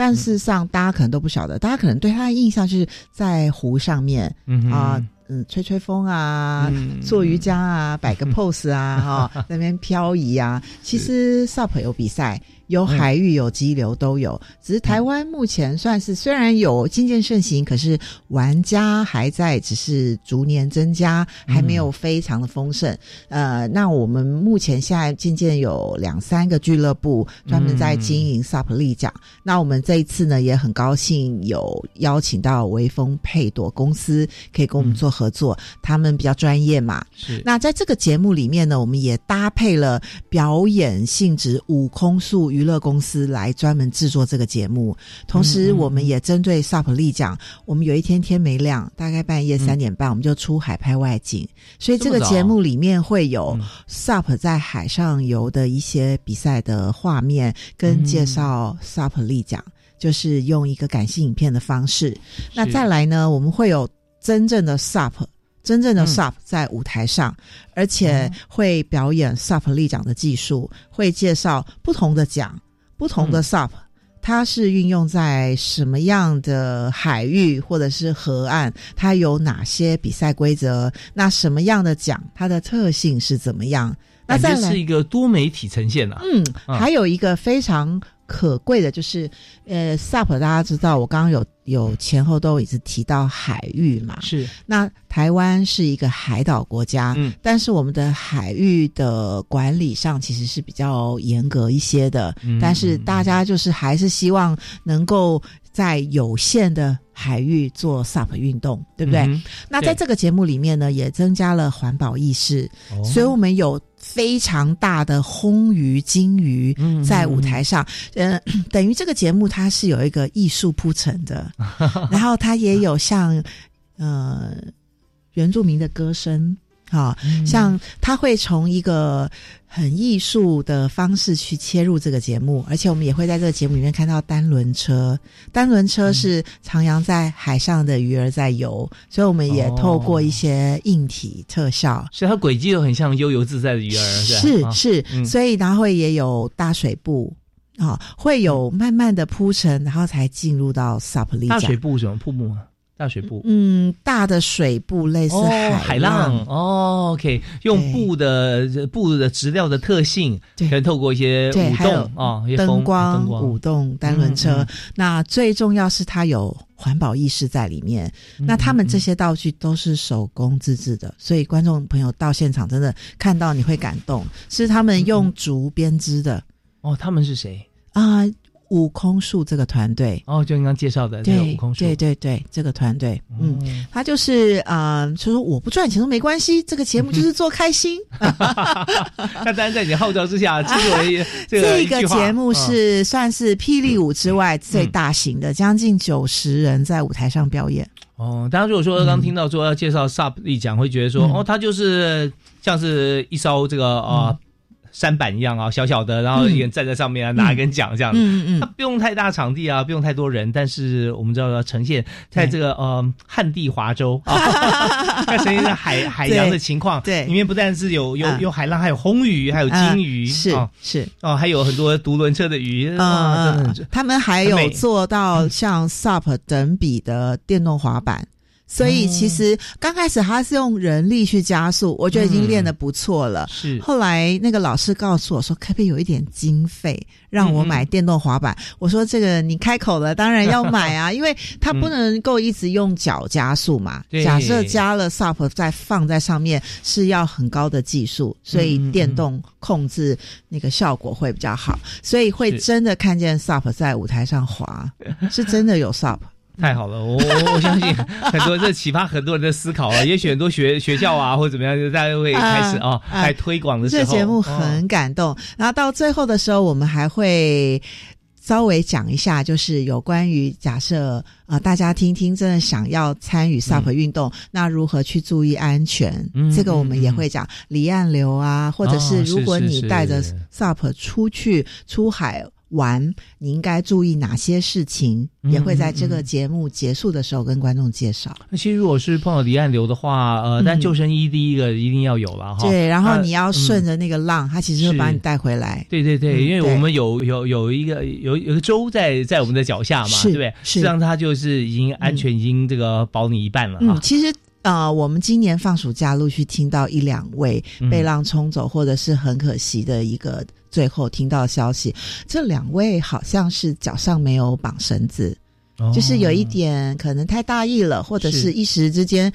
但事实上大家可能都不晓得，大家可能对他的印象就是在湖上面啊，嗯，吹吹风啊，做瑜伽啊，摆个 pose 啊，哈，那边漂移啊。其实 SUP 有比赛。有海域有激流都有。只是台湾目前算是虽然有渐渐盛行，可是玩家还在，只是逐年增加，还没有非常的丰盛。呃，那我们目前现在渐渐有两三个俱乐部专门在经营 SUP 立奖。那我们这一次呢，也很高兴有邀请到微风配朵公司可以跟我们做合作，他们比较专业嘛。是。那在这个节目里面呢，我们也搭配了表演性质悟空树娱乐公司来专门制作这个节目。同时，我们也针对 SUP 立奖，我们有一天天没亮，大概半夜三点半，我们就出海拍外景。所以这个节目里面会有 SUP 在海上游的一些比赛的画面，跟介绍 SUP 立奖，就是用一个感性影片的方式。那再来呢，我们会有真正的 SUP。真正的 SUP 在舞台上，而且会表演 SUP 立奖的技术，会介绍不同的奖、不同的 SUP，它是运用在什么样的海域或者是河岸，它有哪些比赛规则？那什么样的奖，它的特性是怎么样？那再来是一个多媒体呈现啊。嗯，还有一个非常。可贵的就是，呃，SUP 大家知道，我刚刚有有前后都一直提到海域嘛，是。那台湾是一个海岛国家，嗯，但是我们的海域的管理上其实是比较严格一些的，嗯但是大家就是还是希望能够在有限的海域做 SUP 运动，对不对？那在这个节目里面呢，也增加了环保意识，所以我们有。非常大的红鱼、金鱼在舞台上，呃，等于这个节目它是有一个艺术铺陈的，然后它也有像呃原住民的歌声。好像他会从一个很艺术的方式去切入这个节目，而且我们也会在这个节目里面看到单轮车。单轮车是徜徉在海上的鱼儿在游，所以我们也透过一些硬体特效，所以它轨迹又很像悠游自在的鱼儿，是是，所以然后会也有大水步啊，会有慢慢的铺陈，然后才进入到 SUP 里。大水步什么？瀑布吗？大水布，嗯，大的水布类似海海浪。哦，OK，用布的布的质料的特性，可以透过一些舞动啊，灯光舞动单轮车。那最重要是它有环保意识在里面。那他们这些道具都是手工自制的，所以观众朋友到现场真的看到你会感动，是他们用竹编织的。哦，他们是谁？啊？悟空树这个团队。哦，就刚刚介绍的这个悟空树，对对对，这个团队，嗯，他就是啊，就说我不赚钱都没关系，这个节目就是做开心。那当然，在你号召之下，作为这个节目是算是霹雳舞之外最大型的，将近九十人在舞台上表演。哦，大家如果说刚听到说要介绍 SUP 立奖，会觉得说哦，他就是像是一艘这个啊。山板一样啊，小小的，然后一个人站在上面啊，拿一根桨这样子。嗯嗯，它不用太大场地啊，不用太多人，但是我们知道要呈现在这个呃旱地华州啊，要呈现在海海洋的情况。对，里面不但是有有有海浪，还有红鱼，还有金鱼，是是哦，还有很多独轮车的鱼啊。他们还有做到像 SUP 等比的电动滑板。所以其实刚开始他是用人力去加速，我觉得已经练得不错了。是后来那个老师告诉我说，可不可以有一点经费让我买电动滑板？我说这个你开口了，当然要买啊，因为他不能够一直用脚加速嘛。假设加了 SUP 再放在上面是要很高的技术，所以电动控制那个效果会比较好。所以会真的看见 SUP 在舞台上滑，是真的有 SUP。太好了，我我相信 很多这启发很多人的思考啊，也许很多学学校啊或者怎么样，大家会开始啊来推广的时候，这节目很感动。然后到最后的时候，我们还会稍微讲一下，就是有关于假设啊，大家听听，真的想要参与 SUP 运动，那如何去注意安全？嗯这个我们也会讲离岸流啊，或者是如果你带着 SUP 出去出海。玩，你应该注意哪些事情？也会在这个节目结束的时候跟观众介绍。那其实如果是碰到离岸流的话，呃，但救生衣第一个一定要有了哈。对，然后你要顺着那个浪，它其实会把你带回来。对对对，因为我们有有有一个有有个舟在在我们的脚下嘛，对不对？实际上它就是已经安全，已经这个保你一半了。嗯，其实。呃，我们今年放暑假陆续听到一两位被浪冲走，或者是很可惜的一个最后听到消息，这两位好像是脚上没有绑绳子，就是有一点可能太大意了，或者是一时之间。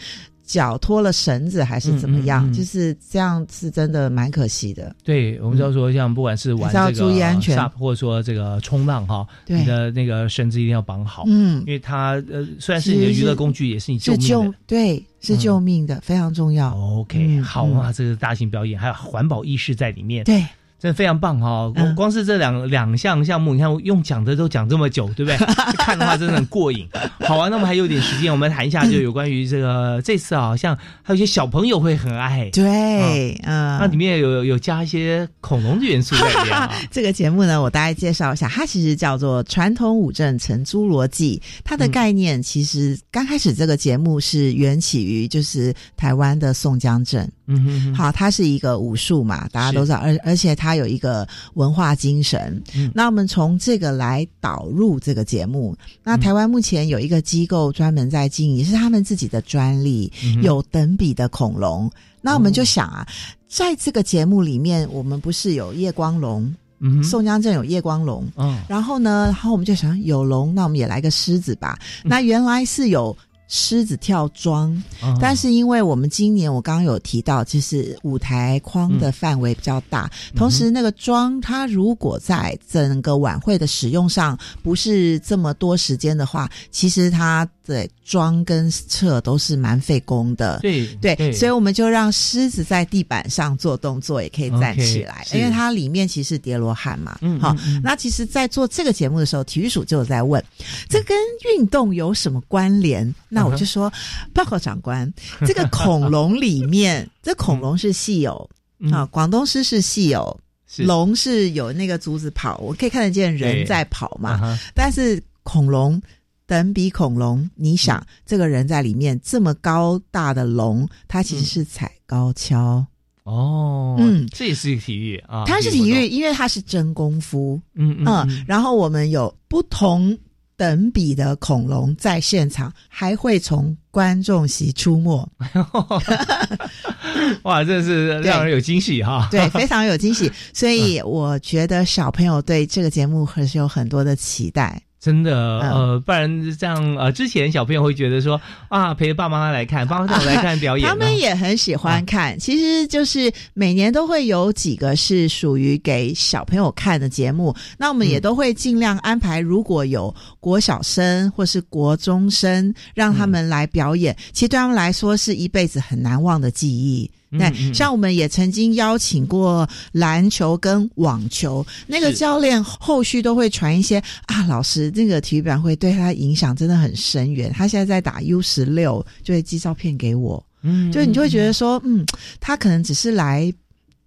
脚脱了绳子还是怎么样？就是这样，是真的蛮可惜的。对，我们知道说，像不管是玩这个，或者说这个冲浪哈，你的那个绳子一定要绑好。嗯，因为它呃，虽然是你的娱乐工具，也是你救命的。对，是救命的，非常重要。OK，好啊，这个大型表演还有环保意识在里面。对。真的非常棒哈！光光是这两两项项目，你看用讲的都讲这么久，对不对？看的话真的很过瘾。好啊，那我们还有点时间，我们谈一下就有关于这个这次好，像还有一些小朋友会很爱，对，嗯，那里面有有加一些恐龙的元素在里面。这个节目呢，我大概介绍一下，它其实叫做《传统武镇成侏罗纪》，它的概念其实刚开始这个节目是缘起于就是台湾的宋江镇。嗯哼，好，它是一个武术嘛，大家都知道，而而且它有一个文化精神。那我们从这个来导入这个节目。那台湾目前有一个机构专门在经营，是他们自己的专利，有等比的恐龙。那我们就想啊，在这个节目里面，我们不是有夜光龙？嗯，宋江镇有夜光龙。嗯，然后呢，然后我们就想有龙，那我们也来个狮子吧。那原来是有。狮子跳桩，但是因为我们今年我刚刚有提到，就是舞台框的范围比较大，同时那个桩它如果在整个晚会的使用上不是这么多时间的话，其实它。对，装跟撤都是蛮费工的。对对，所以我们就让狮子在地板上做动作，也可以站起来，因为它里面其实叠罗汉嘛。嗯，好，那其实，在做这个节目的时候，体育署就有在问，这跟运动有什么关联？那我就说，报告长官，这个恐龙里面，这恐龙是稀有啊，广东狮是稀有，龙是有那个竹子跑，我可以看得见人在跑嘛，但是恐龙。等比恐龙，你想这个人在里面这么高大的龙，他其实是踩高跷哦。嗯，这也是一个体育啊，它是体育，因为它是真功夫。嗯嗯。然后我们有不同等比的恐龙在现场，还会从观众席出没。哇，真的是让人有惊喜哈！对，非常有惊喜。所以我觉得小朋友对这个节目还是有很多的期待。真的，呃，不然这样，呃，之前小朋友会觉得说啊，陪着爸爸妈妈来看，爸爸带我来看表演，他们也很喜欢看。其实就是每年都会有几个是属于给小朋友看的节目，那我们也都会尽量安排，如果有国小生或是国中生，让他们来表演，其实对他们来说是一辈子很难忘的记忆。那像我们也曾经邀请过篮球跟网球那个教练，后续都会传一些啊，老师那个体育班会对他影响真的很深远。他现在在打 U 十六，就会寄照片给我，嗯，就你就会觉得说，嗯，他可能只是来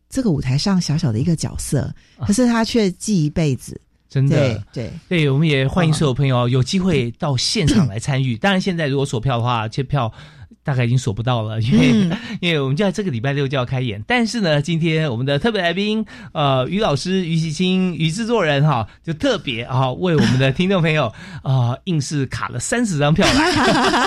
这个舞台上小小的一个角色，可是他却记一辈子，真的，对对，我们也欢迎所有朋友有机会到现场来参与。当然，现在如果锁票的话，这票。大概已经锁不到了，因为 因为我们就在这个礼拜六就要开演。但是呢，今天我们的特别来宾，呃，于老师、于喜清、于制作人哈，就特别啊为我们的听众朋友啊，硬是卡了三十张票来。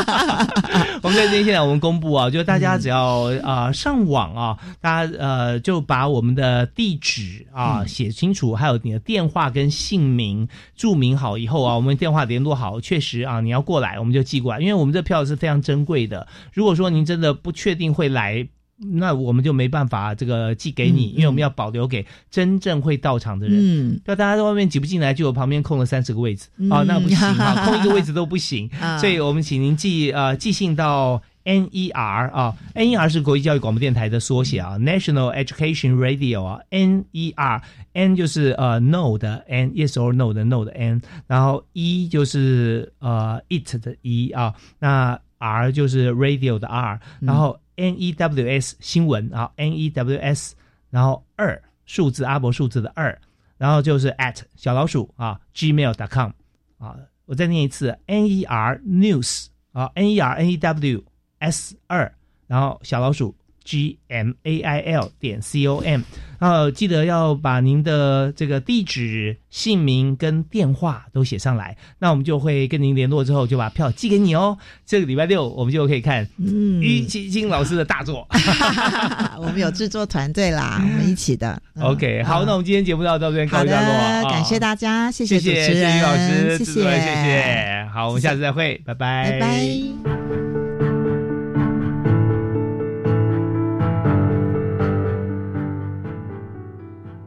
我们在这边现在我们公布啊，就大家只要啊上网啊，大家呃就把我们的地址啊写清楚，还有你的电话跟姓名注明好以后啊，我们电话联络好，确实啊你要过来，我们就寄过来，因为我们这票是非常珍贵的。如果说您真的不确定会来，那我们就没办法这个寄给你，因为我们要保留给真正会到场的人。嗯，要大家在外面挤不进来，就有旁边空了三十个位置啊，那不行啊，空一个位置都不行。所以我们请您寄呃寄信到 NER 啊，NER 是国际教育广播电台的缩写啊，National Education Radio 啊，NER N 就是呃 No 的 N，Yes or No 的 No 的 N，然后 E 就是呃 It 的 E 啊，那。R 就是 radio 的 R，然后 N E W S 新闻啊，N E W S，然后二数字阿伯数字的二，然后就是 at 小老鼠啊，gmail.com 啊，我再念一次 N E R news 啊，N E R N E W S 二，然后小老鼠 g m a i l 点 c o m。呃，记得要把您的这个地址、姓名跟电话都写上来，那我们就会跟您联络，之后就把票寄给你哦。这个礼拜六我们就可以看嗯于基金老师的大作。我们有制作团队啦，我们一起的。嗯 OK，好，那我们今天节目到这边告一段落，啊感谢大家，谢谢主持人，谢于老师，谢谢，谢谢。好，我们下次再会，拜拜，拜拜。